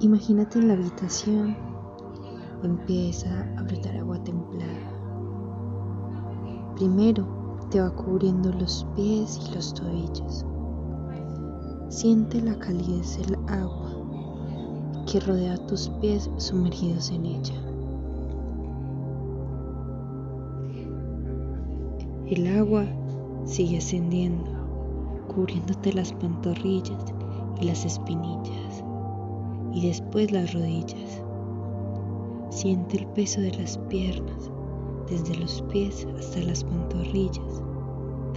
Imagínate en la habitación. Empieza a brotar agua templada. Primero te va cubriendo los pies y los tobillos. Siente la calidez del agua que rodea tus pies sumergidos en ella. El agua sigue ascendiendo, cubriéndote las pantorrillas y las espinillas, y después las rodillas. Siente el peso de las piernas, desde los pies hasta las pantorrillas,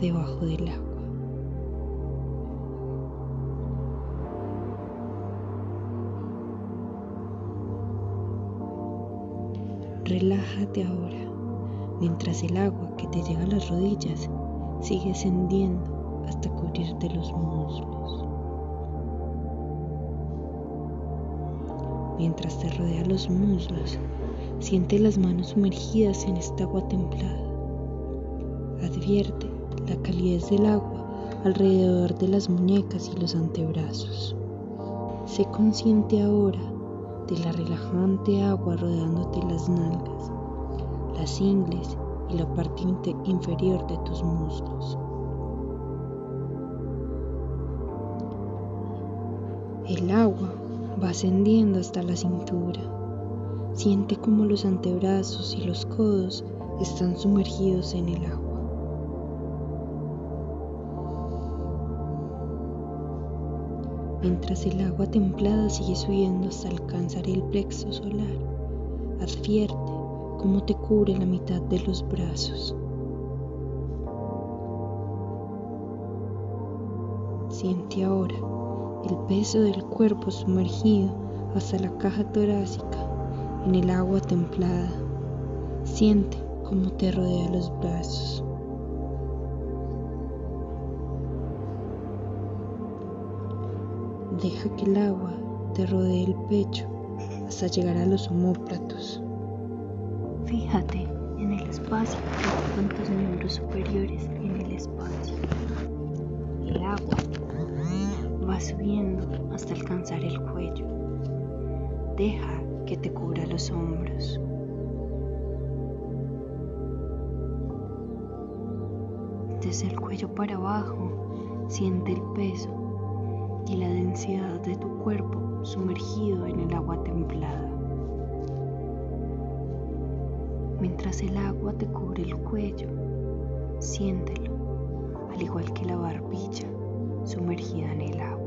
debajo del agua. Relájate ahora, mientras el agua que te llega a las rodillas sigue ascendiendo hasta cubrirte los muslos. Mientras te rodea los muslos, siente las manos sumergidas en esta agua templada. Advierte la calidez del agua alrededor de las muñecas y los antebrazos. Sé consciente ahora de la relajante agua rodeándote las nalgas, las ingles y la parte inferior de tus muslos. El agua va ascendiendo hasta la cintura. Siente como los antebrazos y los codos están sumergidos en el agua. Mientras el agua templada sigue subiendo hasta alcanzar el plexo solar, advierte cómo te cubre la mitad de los brazos. Siente ahora el peso del cuerpo sumergido hasta la caja torácica en el agua templada. Siente cómo te rodea los brazos. Deja que el agua te rodee el pecho hasta llegar a los homóplatos. Fíjate en el espacio ocupan tus miembros superiores en el espacio. El agua subiendo hasta alcanzar el cuello. Deja que te cubra los hombros. Desde el cuello para abajo, siente el peso y la densidad de tu cuerpo sumergido en el agua templada. Mientras el agua te cubre el cuello, siéntelo, al igual que la barbilla sumergida en el agua.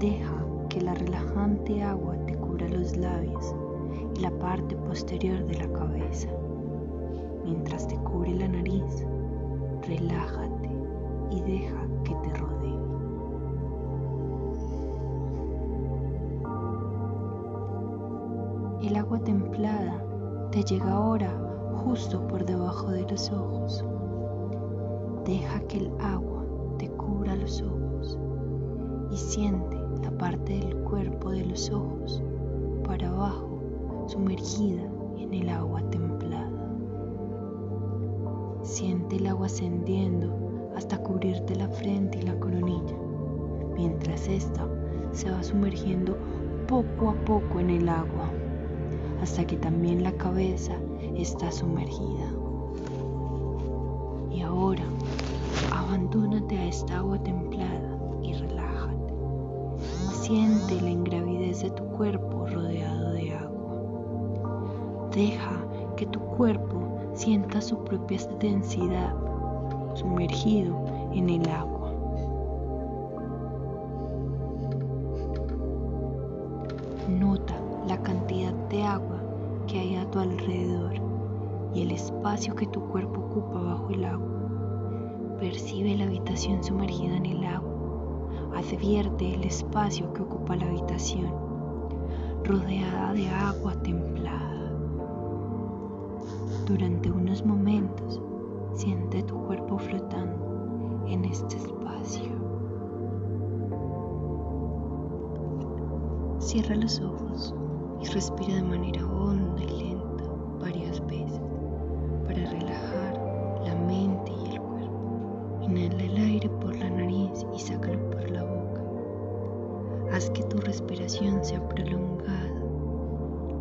Deja que la relajante agua te cubra los labios y la parte posterior de la cabeza. Mientras te cubre la nariz, relájate y deja que te rodee. El agua templada te llega ahora justo por debajo de los ojos. Deja que el agua te cubra los ojos y siente la parte del cuerpo de los ojos para abajo sumergida en el agua templada. Siente el agua ascendiendo hasta cubrirte la frente y la coronilla, mientras esta se va sumergiendo poco a poco en el agua, hasta que también la cabeza está sumergida. Y ahora, abandónate a esta agua templada. Siente la ingravidez de tu cuerpo rodeado de agua. Deja que tu cuerpo sienta su propia densidad sumergido en el agua. Nota la cantidad de agua que hay a tu alrededor y el espacio que tu cuerpo ocupa bajo el agua. Percibe la habitación sumergida en el agua. Advierte el espacio que ocupa la habitación, rodeada de agua templada. Durante unos momentos, siente tu cuerpo flotando en este espacio. Cierra los ojos y respira de manera honda y lenta respiración sea prolongada,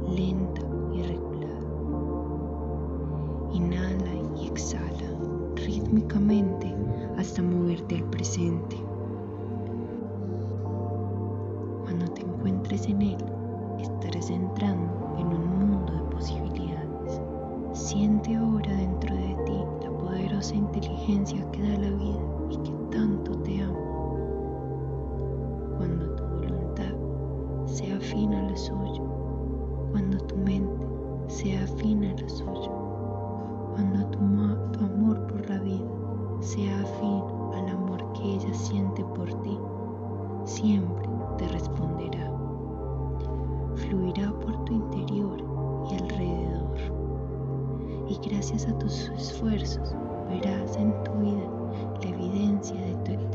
lenta y regular. Inhala y exhala rítmicamente hasta moverte al presente. Cuando te encuentres en él, estarás entrando en un mundo de posibilidades. Siente ahora dentro de ti la poderosa inteligencia que da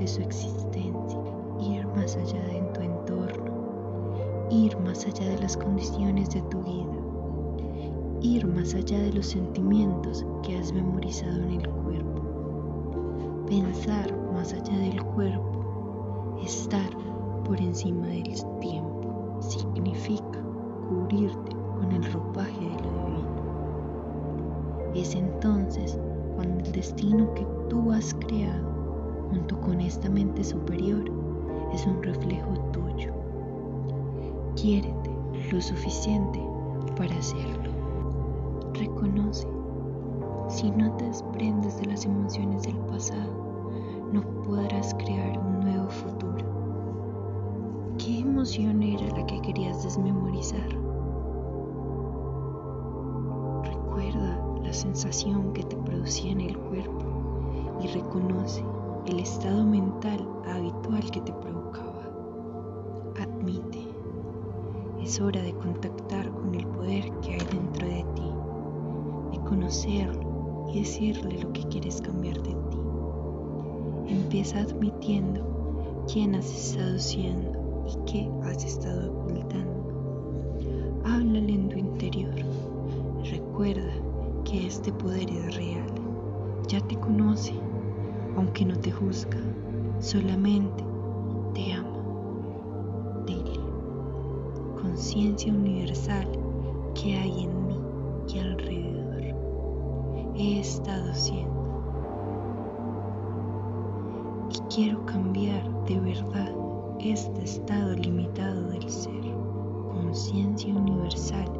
su existencia, ir más allá de tu entorno, ir más allá de las condiciones de tu vida, ir más allá de los sentimientos que has memorizado en el cuerpo, pensar más allá del cuerpo, estar por encima del tiempo, significa cubrirte con el ropaje de lo divino. Es entonces cuando el destino que tú has creado junto con esta mente superior es un reflejo tuyo. Quiérete lo suficiente para hacerlo. Reconoce, si no te desprendes de las emociones del pasado, no podrás crear un nuevo futuro. ¿Qué emoción era la que querías desmemorizar? Recuerda la sensación que te producía en el cuerpo y reconoce el estado mental habitual que te provocaba. Admite, es hora de contactar con el poder que hay dentro de ti, de conocerlo y decirle lo que quieres cambiar de ti. Empieza admitiendo quién has estado siendo y qué has estado ocultando. Háblale en tu interior. Recuerda que este poder es real. Ya te conoce aunque no te juzga, solamente te ama. Dile, conciencia universal que hay en mí y alrededor. He estado siendo. Y quiero cambiar de verdad este estado limitado del ser. Conciencia universal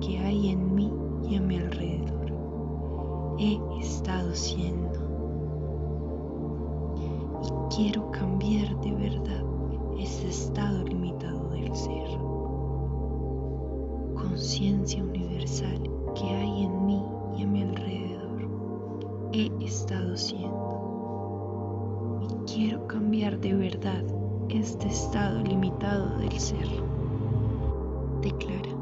que hay en mí y a mi alrededor. He estado siendo quiero cambiar de verdad ese estado limitado del ser. Conciencia universal que hay en mí y a mi alrededor. He estado siendo. Y quiero cambiar de verdad este estado limitado del ser. Declara,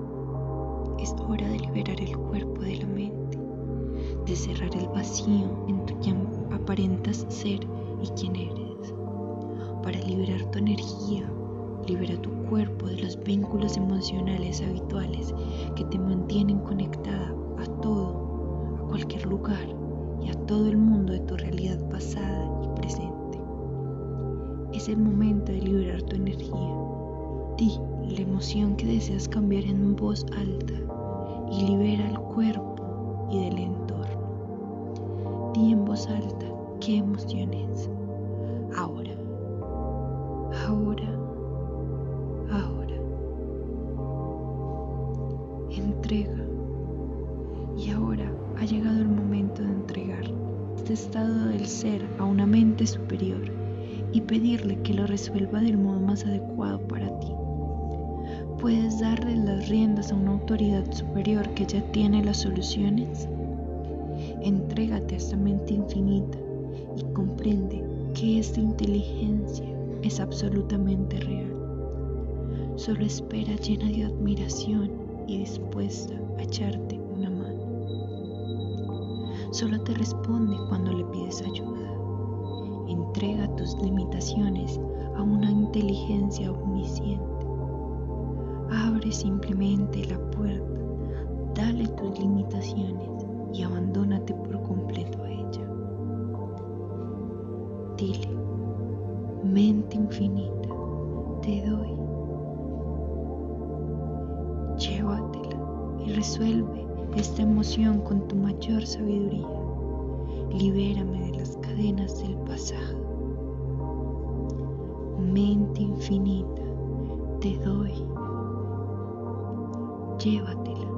es hora de liberar el cuerpo de la mente, de cerrar el vacío en tu que aparentas ser y quién eres para liberar tu energía. Libera tu cuerpo de los vínculos emocionales habituales que te mantienen conectada a todo, a cualquier lugar y a todo el mundo de tu realidad pasada y presente. Es el momento de liberar tu energía. Di la emoción que deseas cambiar en voz alta y libera el cuerpo y del entorno. Di en voz alta qué emociones. Ahora superior y pedirle que lo resuelva del modo más adecuado para ti. ¿Puedes darle las riendas a una autoridad superior que ya tiene las soluciones? Entrégate a esta mente infinita y comprende que esta inteligencia es absolutamente real. Solo espera llena de admiración y dispuesta a echarte una mano. Solo te responde cuando le pides ayuda. Entrega tus limitaciones a una inteligencia omnisciente. Abre simplemente la puerta, dale tus limitaciones y abandónate por completo a ella. Dile, me mente infinita, te doy. Llévatela y resuelve esta emoción con tu mayor sabiduría. Libérame de las cadenas del pasado. Mente infinita, te doy. Llévatela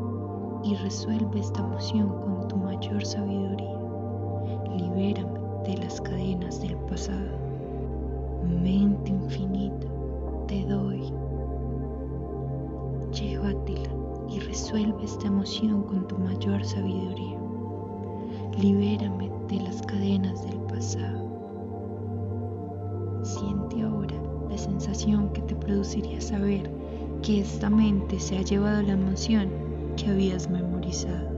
y resuelve esta emoción con tu mayor sabiduría. Libérame de las cadenas del pasado. Mente infinita, te doy. Llévatela y resuelve esta emoción con tu mayor sabiduría. Libérame de las cadenas del pasado. Siente ahora la sensación que te produciría saber que esta mente se ha llevado la emoción que habías memorizado.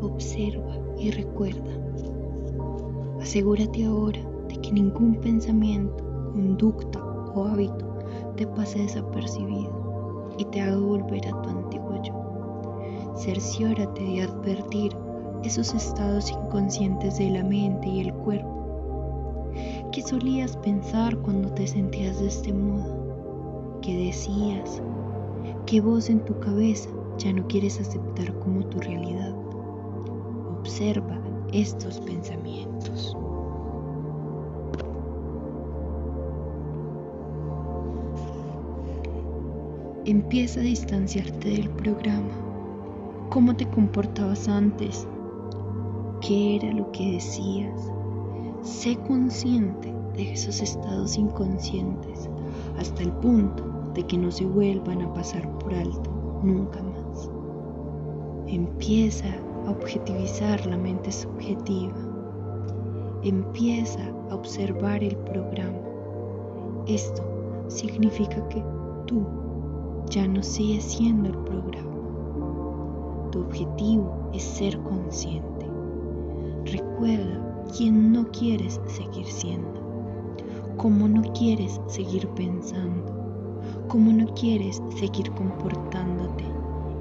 Observa y recuerda. Asegúrate ahora de que ningún pensamiento, conducta o hábito te pase desapercibido y te haga volver a tu antiguo yo. Cerciórate de advertir esos estados inconscientes de la mente y el cuerpo. ¿Qué solías pensar cuando te sentías de este modo? ¿Qué decías? ¿Qué voz en tu cabeza ya no quieres aceptar como tu realidad? Observa estos pensamientos. Empieza a distanciarte del programa. ¿Cómo te comportabas antes? ¿Qué era lo que decías? Sé consciente de esos estados inconscientes hasta el punto de que no se vuelvan a pasar por alto nunca más. Empieza a objetivizar la mente subjetiva. Empieza a observar el programa. Esto significa que tú ya no sigues siendo el programa. Tu objetivo es ser consciente. Recuerda quién no quieres seguir siendo, cómo no quieres seguir pensando, cómo no quieres seguir comportándote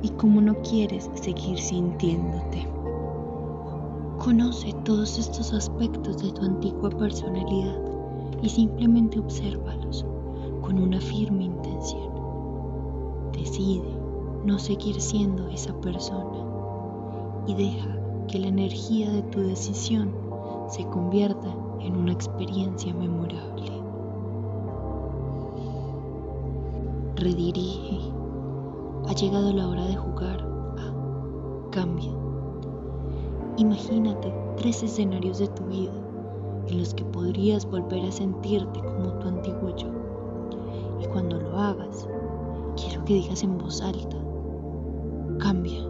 y cómo no quieres seguir sintiéndote. Conoce todos estos aspectos de tu antigua personalidad y simplemente obsérvalos con una firme intención. Decide no seguir siendo esa persona y deja que la energía de tu decisión se convierta en una experiencia memorable. Redirige ha llegado la hora de jugar Cambia. Imagínate tres escenarios de tu vida en los que podrías volver a sentirte como tu antiguo yo. Y cuando lo hagas, quiero que digas en voz alta, cambia.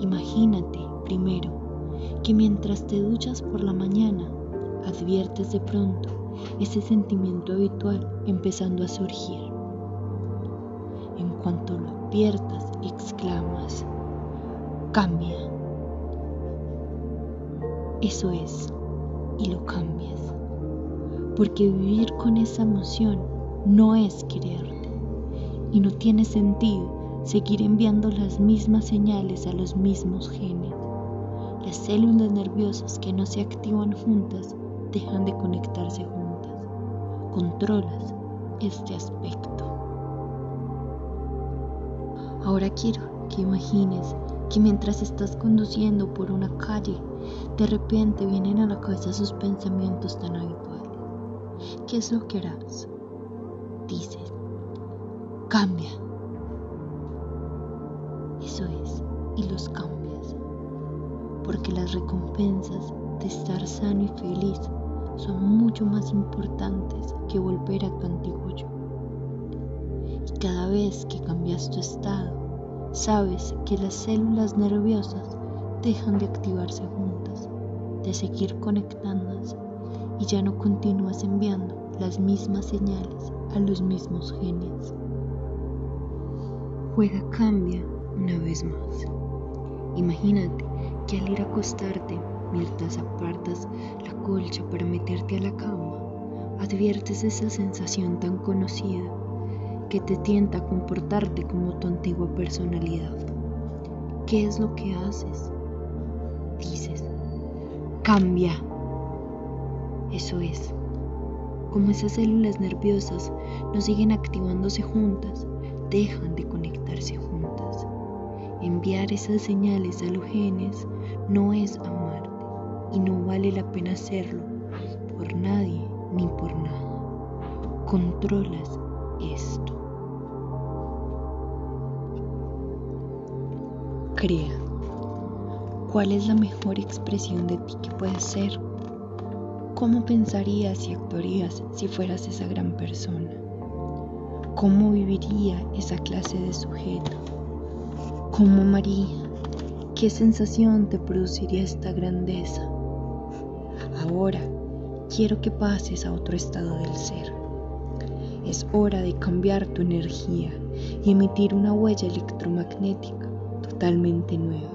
Imagínate primero que mientras te duchas por la mañana, adviertes de pronto ese sentimiento habitual empezando a surgir. En cuanto lo adviertas, exclamas, cambia. Eso es, y lo cambias. Porque vivir con esa emoción no es quererte. Y no tiene sentido seguir enviando las mismas señales a los mismos genes. Las células nerviosas que no se activan juntas dejan de conectarse juntas. Controlas este aspecto. Ahora quiero que imagines que mientras estás conduciendo por una calle, de repente vienen a la cabeza sus pensamientos tan habituales. ¿Qué es lo que harás? Dices, cambia. Eso es, y los cambias. Porque las recompensas de estar sano y feliz son mucho más importantes que volver a tu antiguo yo. Y cada vez que cambias tu estado, sabes que las células nerviosas dejan de activarse juntas, de seguir conectándose y ya no continúas enviando las mismas señales a los mismos genes. Juega cambia una vez más. Imagínate que al ir a acostarte, mientras apartas la colcha para meterte a la cama, adviertes esa sensación tan conocida que te tienta a comportarte como tu antigua personalidad. ¿Qué es lo que haces? Dices, cambia. Eso es, como esas células nerviosas no siguen activándose juntas, dejan de conectarse juntas. Enviar esas señales a los genes no es amarte y no vale la pena hacerlo por nadie ni por nada. Controlas esto. Crea. ¿Cuál es la mejor expresión de ti que puedes ser? ¿Cómo pensarías y actuarías si fueras esa gran persona? ¿Cómo viviría esa clase de sujeto? ¿Cómo amaría? ¿Qué sensación te produciría esta grandeza? Ahora quiero que pases a otro estado del ser. Es hora de cambiar tu energía y emitir una huella electromagnética totalmente nueva.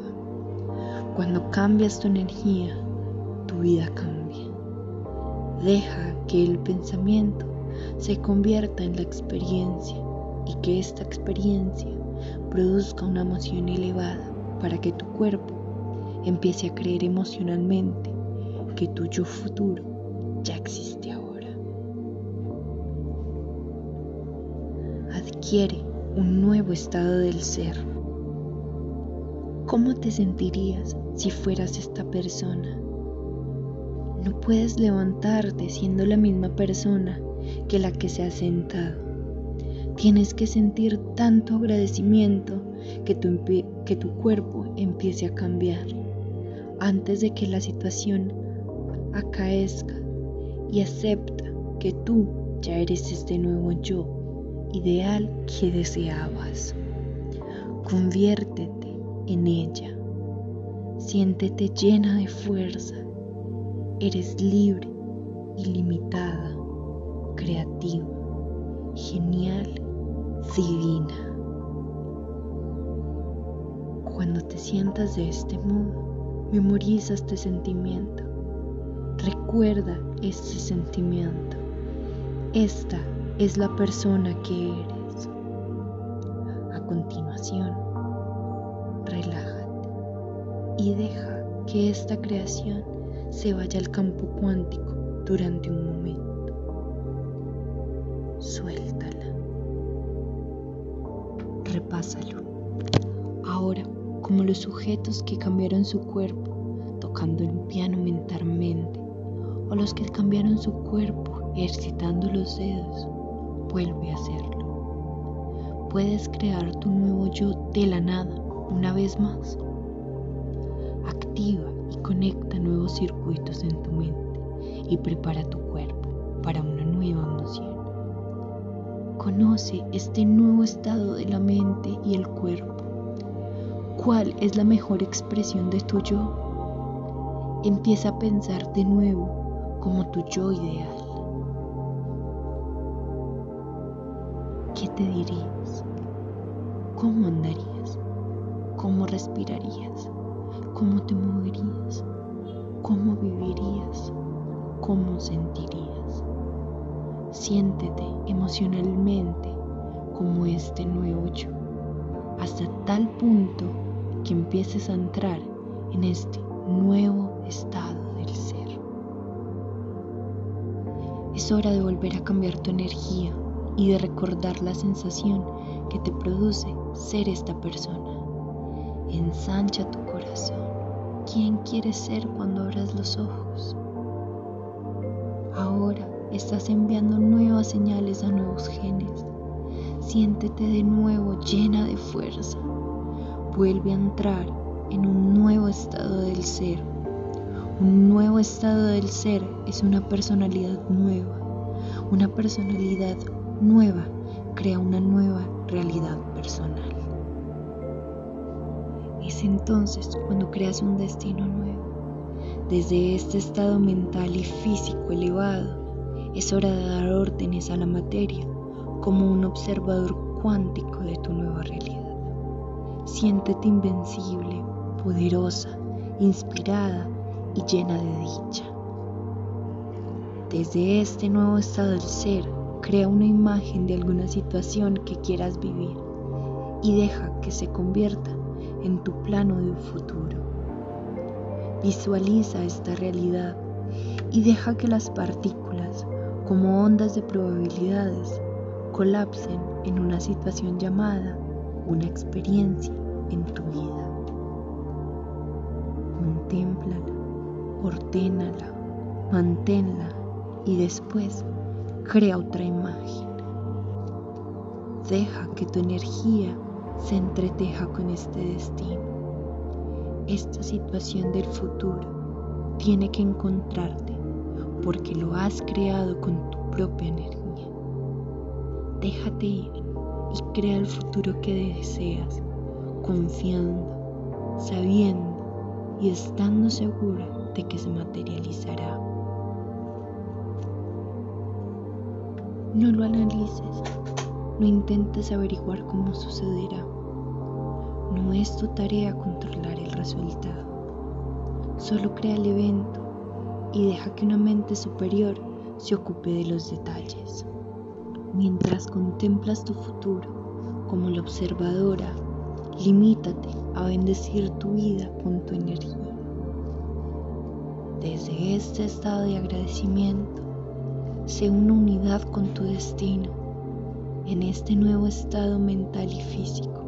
Cuando cambias tu energía, tu vida cambia. Deja que el pensamiento se convierta en la experiencia y que esta experiencia produzca una emoción elevada para que tu cuerpo empiece a creer emocionalmente que tu yo futuro ya existe ahora. Adquiere un nuevo estado del ser. ¿Cómo te sentirías si fueras esta persona? No puedes levantarte siendo la misma persona que la que se ha sentado. Tienes que sentir tanto agradecimiento que tu, que tu cuerpo empiece a cambiar antes de que la situación acaezca y acepta que tú ya eres este nuevo yo ideal que deseabas. Conviértete en ella. Siéntete llena de fuerza. Eres libre, ilimitada, creativa, genial, divina. Cuando te sientas de este modo, memoriza este sentimiento. Recuerda este sentimiento. Esta es la persona que eres. A continuación, relájate y deja que esta creación se vaya al campo cuántico durante un momento. Suéltala. Repásalo. Ahora, como los sujetos que cambiaron su cuerpo tocando el piano mentalmente, o los que cambiaron su cuerpo ejercitando los dedos, vuelve a hacerlo. Puedes crear tu nuevo yo de la nada una vez más. Activa y conecta nuevos circuitos en tu mente y prepara tu cuerpo Conoce este nuevo estado de la mente y el cuerpo. ¿Cuál es la mejor expresión de tu yo? Empieza a pensar de nuevo como tu yo ideal. ¿qué te dirías? ¿Cómo andarías? ¿Cómo respirarías? ¿Cómo te moverías? ¿Cómo vivirías? ¿Cómo sentirías? Siéntete emocionalmente como este nuevo yo, hasta tal punto que empieces a entrar en este nuevo estado del ser. Es hora de volver a cambiar tu energía y de recordar la sensación que te produce ser esta persona. Ensancha tu corazón. ¿Quién quieres ser cuando abras los ojos? Ahora estás enviando nuevas señales a nuevos genes. Siéntete de nuevo llena de fuerza. Vuelve a entrar en un nuevo estado del ser. Un nuevo estado del ser es una personalidad nueva, una personalidad nueva crea una nueva realidad personal. Es entonces cuando creas un destino nuevo. Desde este estado mental y físico elevado, es hora de dar órdenes a la materia como un observador cuántico de tu nueva realidad. Siéntete invencible, poderosa, inspirada y llena de dicha. Desde este nuevo estado del ser, Crea una imagen de alguna situación que quieras vivir y deja que se convierta en tu plano de un futuro. Visualiza esta realidad y deja que las partículas como ondas de probabilidades, colapsen en una situación llamada una experiencia en tu vida. Contémplala, ordénala, manténla y después crea otra imagen. Deja que tu energía se entreteja con este destino. Esta situación del futuro tiene que encontrarte porque lo has creado con tu propia energía. Déjate ir y crea el futuro que deseas, confiando, sabiendo y estando segura de que se materializará. No lo analices, no intentes averiguar cómo sucederá. No es tu tarea controlar el resultado. Solo crea el evento y deja que una mente superior se ocupe de los detalles. Mientras contemplas tu futuro como la observadora, limítate a bendecir tu vida con tu energía. Desde este estado de agradecimiento, sé una unidad con tu destino en este nuevo estado mental y físico.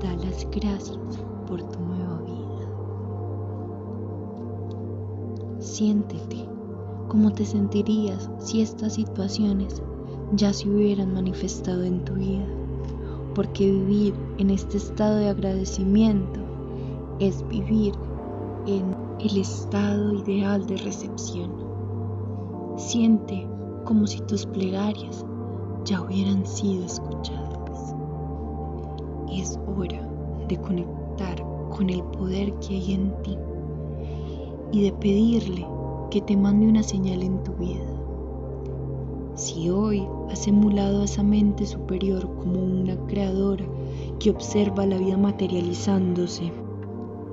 Da las gracias por tu Siéntete como te sentirías si estas situaciones ya se hubieran manifestado en tu vida, porque vivir en este estado de agradecimiento es vivir en el estado ideal de recepción. Siente como si tus plegarias ya hubieran sido escuchadas. Es hora de conectar con el poder que hay en ti y de pedirle que te mande una señal en tu vida si hoy has emulado a esa mente superior como una creadora que observa la vida materializándose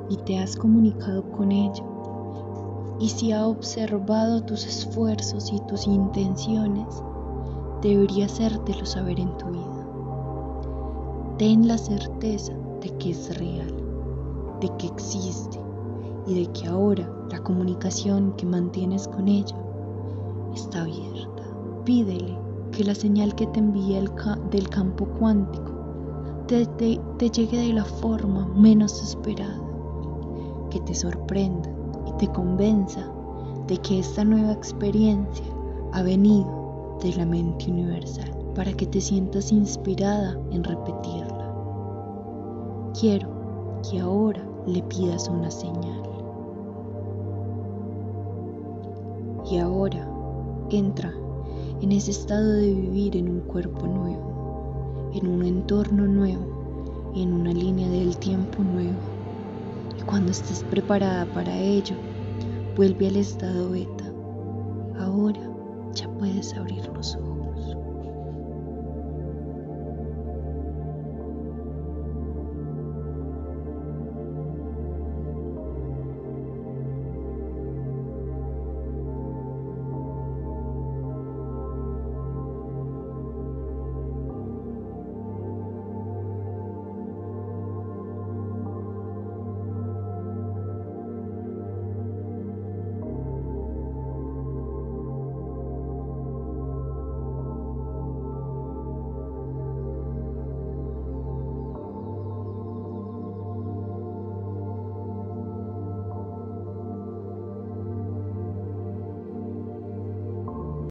y te has comunicado con ella, y si ha observado tus esfuerzos y tus intenciones, debería hacértelo saber en tu vida. Ten la certeza de que es real, de que existe y de que ahora la comunicación que mantienes con ella está abierta. Pídele que la señal que te envía del campo cuántico te, te llegue de la forma menos esperada, que te sorprenda y te convenza de que esta nueva experiencia ha venido de la mente universal para que te sientas inspirada en repetirla. Quiero que ahora le pidas una señal. Y ahora entra en ese estado de vivir en un cuerpo nuevo, en un entorno nuevo y en una línea del tiempo nuevo. Y cuando estés preparada para ello, vuelve al estado beta. Ahora ya puedes abrir los ojos.